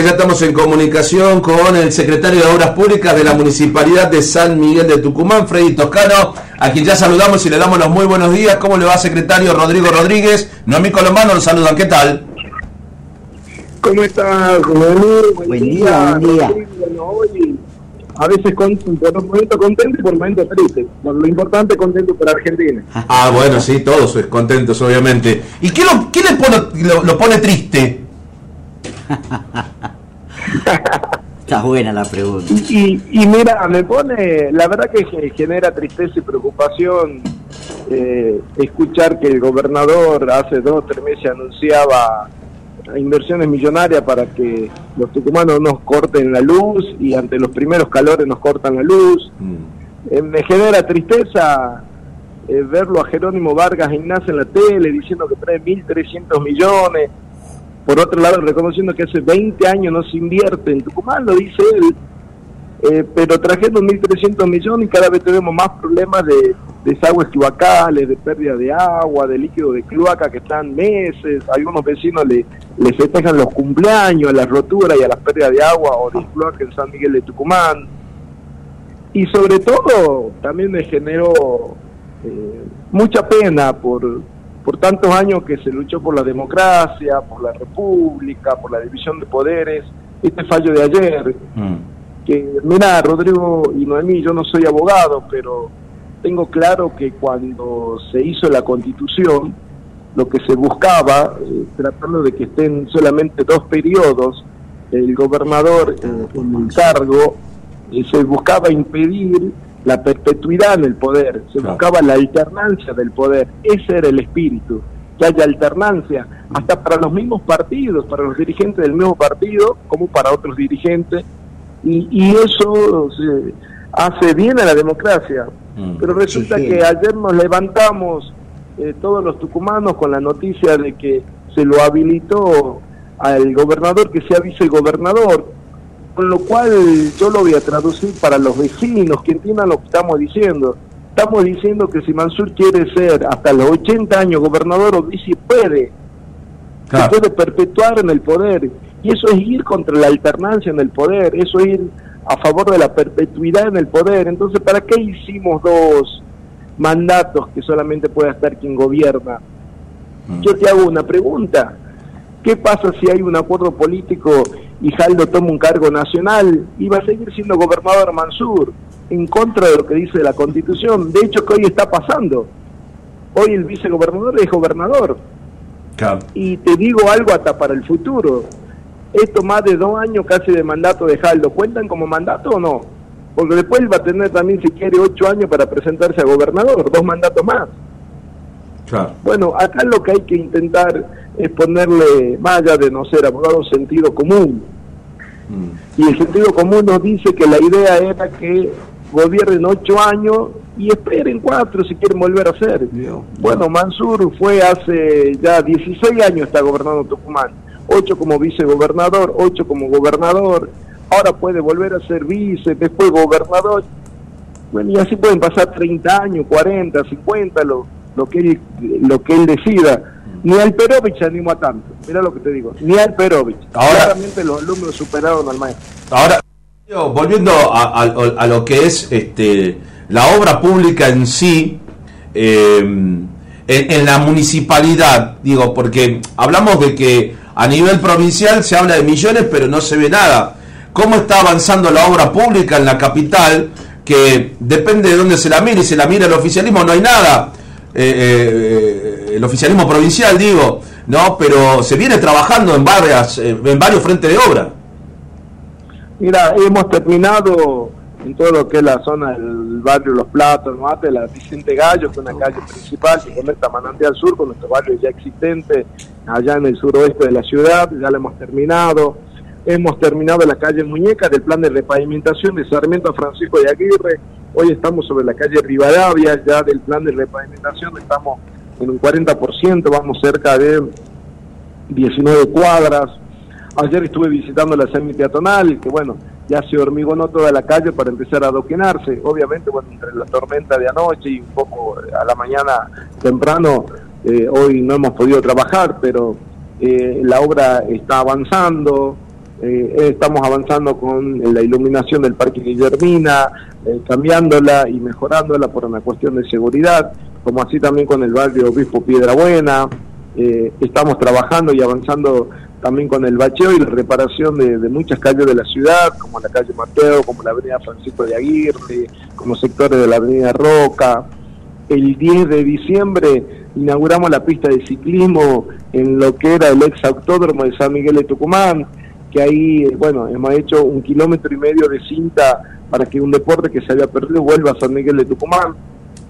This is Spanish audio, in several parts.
que ya estamos en comunicación con el secretario de Obras Públicas de la Municipalidad de San Miguel de Tucumán, Freddy Toscano, a quien ya saludamos y le damos los muy buenos días. ¿Cómo le va, secretario Rodrigo Rodríguez? Noemí Colombano nos saludan. ¿Qué tal? ¿Cómo está, Buen, buen día, buen día. Bueno, hoy a veces con, por momento contento y por momentos triste. Por lo importante, contento por Argentina. Ah, bueno, sí, todos contentos, obviamente. ¿Y qué, lo, qué le pone, lo, lo pone triste? Está buena la pregunta. Y, y, mira, me pone, la verdad que genera tristeza y preocupación eh, escuchar que el gobernador hace dos o tres meses anunciaba inversiones millonarias para que los tucumanos nos corten la luz y ante los primeros calores nos cortan la luz. Mm. Eh, me genera tristeza eh, verlo a Jerónimo Vargas Ignacio en la tele diciendo que trae 1.300 millones por otro lado, reconociendo que hace 20 años no se invierte en Tucumán, lo dice él, eh, pero trajeron 1.300 millones y cada vez tenemos más problemas de desagües cloacales, de pérdida de agua, de líquido de cloaca que están meses, algunos vecinos le, les festejan los cumpleaños, a las roturas y a las pérdidas de agua o de cloaca en San Miguel de Tucumán. Y sobre todo también me generó eh, mucha pena por por tantos años que se luchó por la democracia, por la república, por la división de poderes, este fallo de ayer, mm. que mira, Rodrigo y Noemí, yo no soy abogado, pero tengo claro que cuando se hizo la constitución, lo que se buscaba, eh, tratando de que estén solamente dos periodos, el gobernador eh, en el cargo, eh, se buscaba impedir la perpetuidad en el poder, se buscaba la alternancia del poder, ese era el espíritu, que haya alternancia, hasta para los mismos partidos, para los dirigentes del mismo partido, como para otros dirigentes, y, eso hace bien a la democracia. Mm. Pero resulta que ayer nos levantamos eh, todos los tucumanos con la noticia de que se lo habilitó al gobernador que sea vicegobernador, con lo cual yo lo voy a traducir para los vecinos que entiendan lo que estamos diciendo. Estamos diciendo que si Mansur quiere ser hasta los 80 años gobernador o vice, puede. Se puede perpetuar en el poder. Y eso es ir contra la alternancia en el poder, eso es ir a favor de la perpetuidad en el poder. Entonces, ¿para qué hicimos dos mandatos que solamente puede estar quien gobierna? Mm. Yo te hago una pregunta. ¿Qué pasa si hay un acuerdo político y Jaldo toma un cargo nacional y va a seguir siendo gobernador Mansur en contra de lo que dice la constitución. De hecho, que hoy está pasando. Hoy el vicegobernador es gobernador. Y te digo algo hasta para el futuro. Esto más de dos años casi de mandato de Jaldo, ¿cuentan como mandato o no? Porque después va a tener también, si quiere, ocho años para presentarse a gobernador, dos mandatos más. Bueno, acá lo que hay que intentar es ponerle, más allá de no ser abogado, sentido común. Mm. Y el sentido común nos dice que la idea era que gobiernen ocho años y esperen cuatro si quieren volver a ser. Bueno, Mansur fue hace ya 16 años está gobernando Tucumán, ocho como vicegobernador, ocho como gobernador, ahora puede volver a ser vice, después gobernador. Bueno, y así pueden pasar 30 años, 40, 50, lo, lo, que, él, lo que él decida ni al Perovich animó a tanto. Mira lo que te digo. Ni al Perovich. Ahora, Claramente los alumnos superaron al maestro. Ahora, volviendo a, lo que es este la obra pública en sí, eh, en, la municipalidad, digo, porque hablamos de que a nivel provincial se habla de millones, pero no se ve nada. ¿Cómo está avanzando la obra pública en la capital? Que depende de dónde se la mire, y se la mira el oficialismo, no hay nada. Eh, eh, el oficialismo provincial, digo, ¿no? Pero se viene trabajando en, varias, eh, en varios frentes de obra. Mira, hemos terminado en todo lo que es la zona del barrio Los Platos, la Vicente Gallo, que es una calle principal que conecta Manantial Sur con nuestro barrio ya existente allá en el suroeste de la ciudad, ya la hemos terminado. Hemos terminado la calle Muñeca del plan de repavimentación de Sarmiento Francisco de Aguirre, Hoy estamos sobre la calle Rivadavia, ya del plan de repavimentación estamos en un 40%, vamos cerca de 19 cuadras. Ayer estuve visitando la semi-peatonal, que bueno, ya se hormigonó toda la calle para empezar a adoquinarse. Obviamente, bueno, entre la tormenta de anoche y un poco a la mañana temprano, eh, hoy no hemos podido trabajar, pero eh, la obra está avanzando. Eh, estamos avanzando con la iluminación del Parque Guillermina, eh, cambiándola y mejorándola por una cuestión de seguridad, como así también con el barrio Obispo Piedra Buena. Eh, estamos trabajando y avanzando también con el bacheo y la reparación de, muchas calles de la ciudad, como la calle Mateo, como la avenida Francisco de Aguirre, como sectores de la avenida Roca. El 10 de diciembre inauguramos la pista de ciclismo en lo que era el ex autódromo de San Miguel de Tucumán, que ahí, bueno, hemos hecho un kilómetro y medio de cinta para que un deporte que se había perdido vuelva a San Miguel de Tucumán.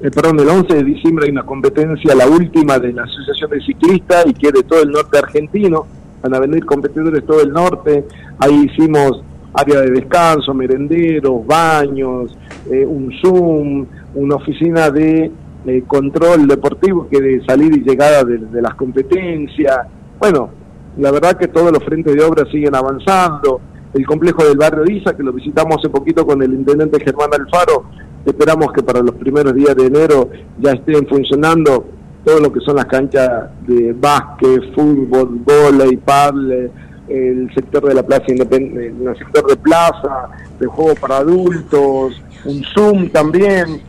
Eh, perdón, el 11 de diciembre hay una competencia, la última de la Asociación de Ciclistas y que es de todo el norte argentino. Van a venir competidores de todo el norte. Ahí hicimos área de descanso, merenderos, baños, eh, un Zoom, una oficina de eh, control deportivo que de salida y llegada de, de las competencias. Bueno, la verdad que todos los frentes de obra siguen avanzando. El complejo del barrio Isa, que lo visitamos hace poquito con el intendente Germán Alfaro, esperamos que para los primeros días de enero ya estén funcionando todo lo que son las canchas de básquet, fútbol, volei, paddle, el sector de la plaza independiente, el sector de plaza, de juego para adultos, un Zoom también.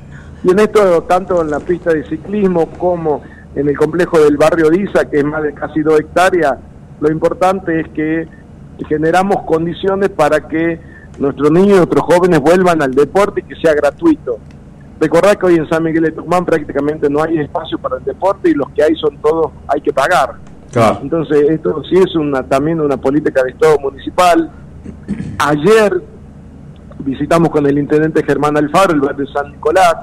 Y en esto, tanto en la pista de ciclismo como en el complejo del barrio Isa, que es más de casi dos hectáreas, lo importante es que generamos condiciones para que nuestros niños y nuestros jóvenes vuelvan al deporte y que sea gratuito. Recordad que hoy en San Miguel de Tucumán prácticamente no hay espacio para el deporte y los que hay son todos, hay que pagar. Entonces, esto sí es una también una política de Estado municipal. Ayer visitamos con el intendente Germán Alfaro el barrio San Nicolás,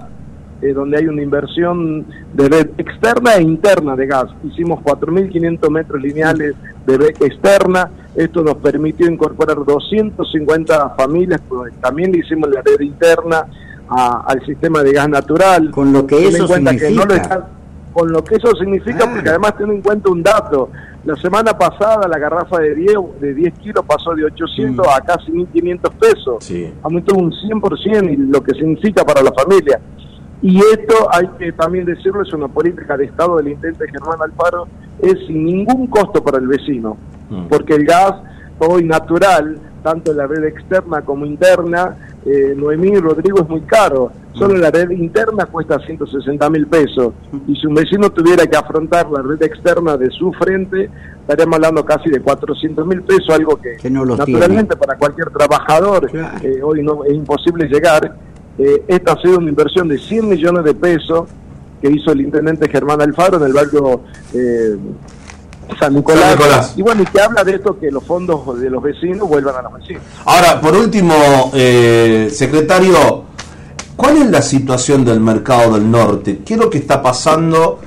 eh, donde hay una inversión de red externa e interna de gas. Hicimos 4.500 metros lineales de red externa. Esto nos permitió incorporar 250 familias, pues, también le hicimos la red interna al sistema de gas natural. Con lo que eso significa. con lo que eso significa, porque además ten en cuenta un dato. La semana pasada la garrafa de 10, de 10 kilos pasó de 800 mm. a casi 1.500 pesos. Sí. Aumentó un 100% y lo que significa para la familia. Y esto hay que también decirlo, es una política de Estado del intendente Germán Alfaro, es sin ningún costo para el vecino, mm. porque el gas hoy natural, tanto en la red externa como interna, eh, Noemí Rodrigo es muy caro. Solo la red interna cuesta 160 mil pesos. Y si un vecino tuviera que afrontar la red externa de su frente, estaríamos hablando casi de 400 mil pesos, algo que, naturalmente para cualquier trabajador eh, hoy no es imposible llegar. Eh, esta ha sido una inversión de 100 millones de pesos que hizo el intendente Germán Alfaro en el barrio eh, San, Nicolás. Y bueno, y que habla de esto que los fondos de los vecinos vuelvan a los vecinos. Ahora, por último, eh, secretario, ¿cuál es la situación del mercado del norte? ¿Qué es lo que está pasando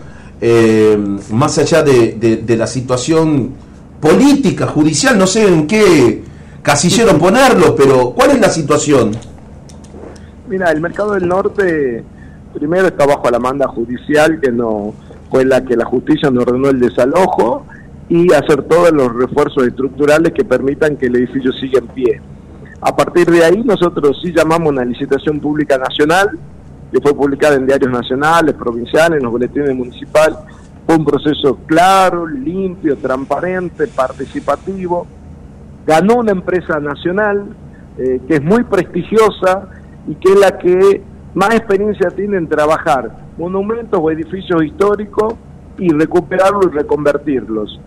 más allá de, de la situación política, judicial? No sé en qué casillero ponerlo, pero ¿cuál es la situación? Mira, el mercado del norte primero está bajo la manda judicial que no fue la que la justicia nos ordenó el desalojo y hacer todos los refuerzos estructurales que permitan que el edificio siga en pie. A partir de ahí nosotros sí llamamos una licitación pública nacional que fue publicada en diarios nacionales, provinciales, en los boletines municipales. Fue un proceso claro, limpio, transparente, participativo. Ganó una empresa nacional eh, que es muy prestigiosa, y que es la que más experiencia tiene en trabajar monumentos o edificios históricos y recuperarlos y reconvertirlos.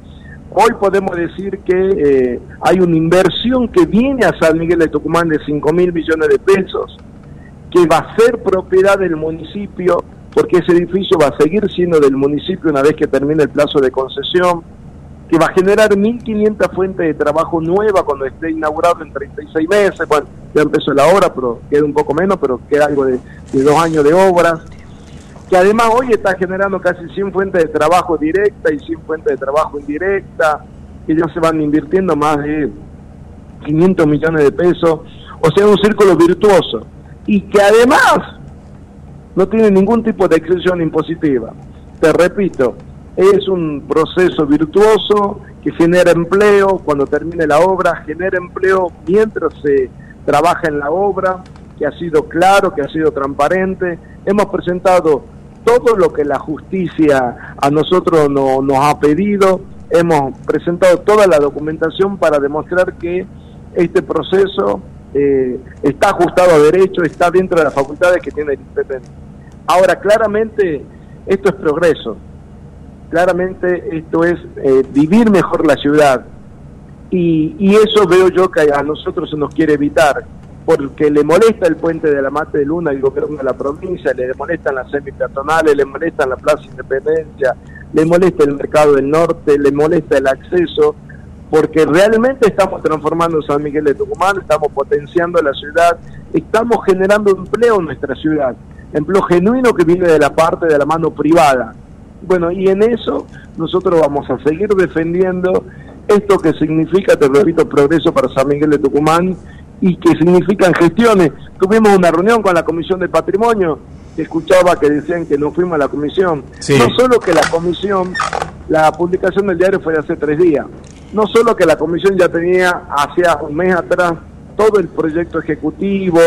Hoy podemos decir que eh, hay una inversión que viene a San Miguel de Tucumán de 5 mil millones de pesos, que va a ser propiedad del municipio, porque ese edificio va a seguir siendo del municipio una vez que termine el plazo de concesión que va a generar 1.500 fuentes de trabajo nuevas cuando esté inaugurado en 36 meses. Bueno, ya empezó la obra, pero queda un poco menos, pero queda algo de, dos años de obras. Que además hoy está generando casi 100 fuentes de trabajo directa y 100 fuentes de trabajo indirecta, que ya se van invirtiendo más de 500 millones de pesos. O sea, un círculo virtuoso. Y que además no tiene ningún tipo de excepción impositiva. Te repito, es un proceso virtuoso que genera empleo cuando termine la obra, genera empleo mientras se trabaja en la obra, que ha sido claro, que ha sido transparente. Hemos presentado todo lo que la justicia a nosotros nos ha pedido, hemos presentado toda la documentación para demostrar que este proceso eh, está ajustado a derecho, está dentro de las facultades que tiene el intendente. Ahora, claramente, esto es progreso. Claramente, esto es eh, vivir mejor la ciudad. Y, y eso veo yo que a nosotros se nos quiere evitar porque le molesta el puente de la Mate de Luna al gobierno de la provincia, le molestan las semipeatonales, le molestan la Plaza Independencia, le molesta el mercado del norte, le molesta el acceso, porque realmente estamos transformando San Miguel de Tucumán, estamos potenciando la ciudad, estamos generando empleo en nuestra ciudad, empleo genuino que viene de la parte de la mano privada. Bueno, y en eso nosotros vamos a seguir defendiendo esto que significa, te repito, progreso para San Miguel de Tucumán y que significan gestiones. Tuvimos una reunión con la Comisión de Patrimonio, que escuchaba que decían que no fuimos a la comisión. No solo que la comisión, la publicación del diario fue de hace tres días, no solo que la comisión ya tenía hacia un mes atrás todo el proyecto ejecutivo,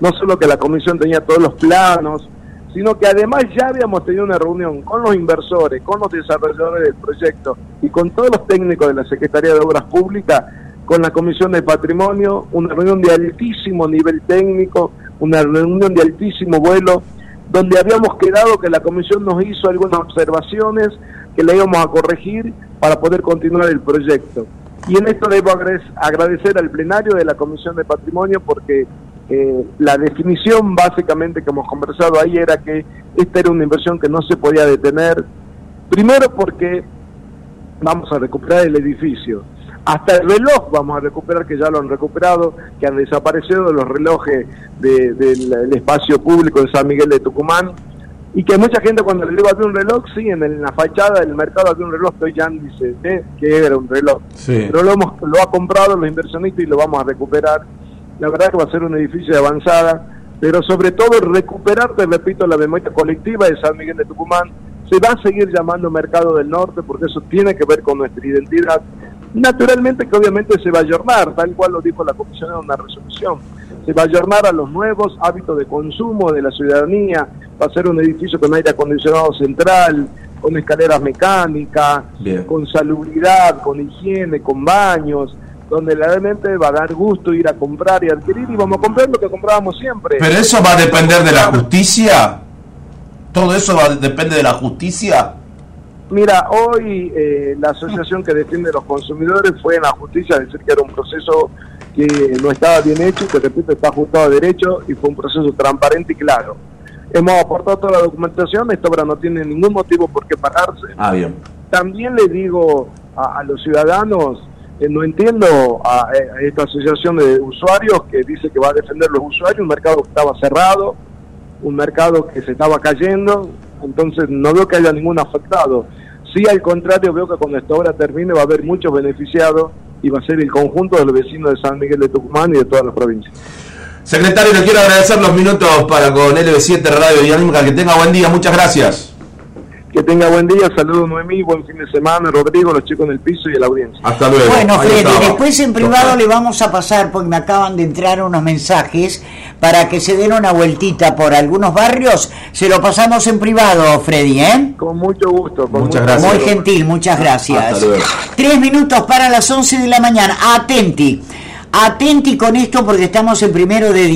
no solo que la comisión tenía todos los planos, sino que además ya habíamos tenido una reunión con los inversores, con los desarrolladores del proyecto y con todos los técnicos de la Secretaría de Obras Públicas con la Comisión de Patrimonio, una reunión de altísimo nivel técnico, una reunión de altísimo vuelo, donde habíamos quedado que la Comisión nos hizo algunas observaciones que le íbamos a corregir para poder continuar el proyecto. Y en esto debo agradecer al plenario de la Comisión de Patrimonio porque eh, la definición básicamente que hemos conversado ahí era que esta era una inversión que no se podía detener, primero porque vamos a recuperar el edificio, hasta el reloj vamos a recuperar, que ya lo han recuperado, que han desaparecido los relojes del espacio público de San Miguel de Tucumán. Y que mucha gente cuando le digo había un reloj, sí, en, la fachada del mercado había un reloj, estoy ya dice ¿eh? que era un reloj. Pero lo, hemos, lo ha comprado los inversionistas y lo vamos a recuperar. La verdad que va a ser un edificio de avanzada, pero sobre todo recuperar, te repito, la memoria colectiva de San Miguel de Tucumán. Se va a seguir llamando Mercado del Norte porque eso tiene que ver con nuestra identidad. Naturalmente que obviamente se va a ayornar, tal cual lo dijo la Comisión en una resolución, se va a ayornar a los nuevos hábitos de consumo de la ciudadanía, va a ser un edificio con aire acondicionado central, con escaleras mecánicas, con salubridad, con higiene, con baños, donde realmente va a dar gusto ir a comprar y adquirir y vamos a comprar lo que comprábamos siempre. Pero eso va a depender de la justicia. Todo eso va, depende de la justicia. Mira, hoy eh, la asociación que defiende a los consumidores fue en la justicia a decir que era un proceso que no estaba bien hecho, que repito está ajustado a derecho y fue un proceso transparente y claro. Hemos aportado toda la documentación, esta obra no tiene ningún motivo por qué pararse. Ah, bien. También le digo a, los ciudadanos, no entiendo a, a, esta asociación de usuarios que dice que va a defender los usuarios, un mercado que estaba cerrado, un mercado que se estaba cayendo, entonces no veo que haya ningún afectado. Sí, al contrario, veo que cuando esta obra termine va a haber muchos beneficiados y va a ser el conjunto de los vecinos de San Miguel de Tucumán y de todas las provincias. Secretario, le quiero agradecer los minutos para con LB7 Radio Dinámica. Que tenga buen día, muchas gracias. Que tenga buen día, saludos Noemí, buen fin de semana, Rodrigo, los chicos en el piso y la audiencia. Hasta luego. Bueno, Freddy, después en privado le vamos a pasar, porque me acaban de entrar unos mensajes para que se den una vueltita por algunos barrios. Se lo pasamos en privado, Freddy, ¿eh? Con mucho gusto. muchas gracias. Muy gentil, muchas gracias. Tres minutos para las once de la mañana. Atenti. Atenti con esto porque estamos en primero de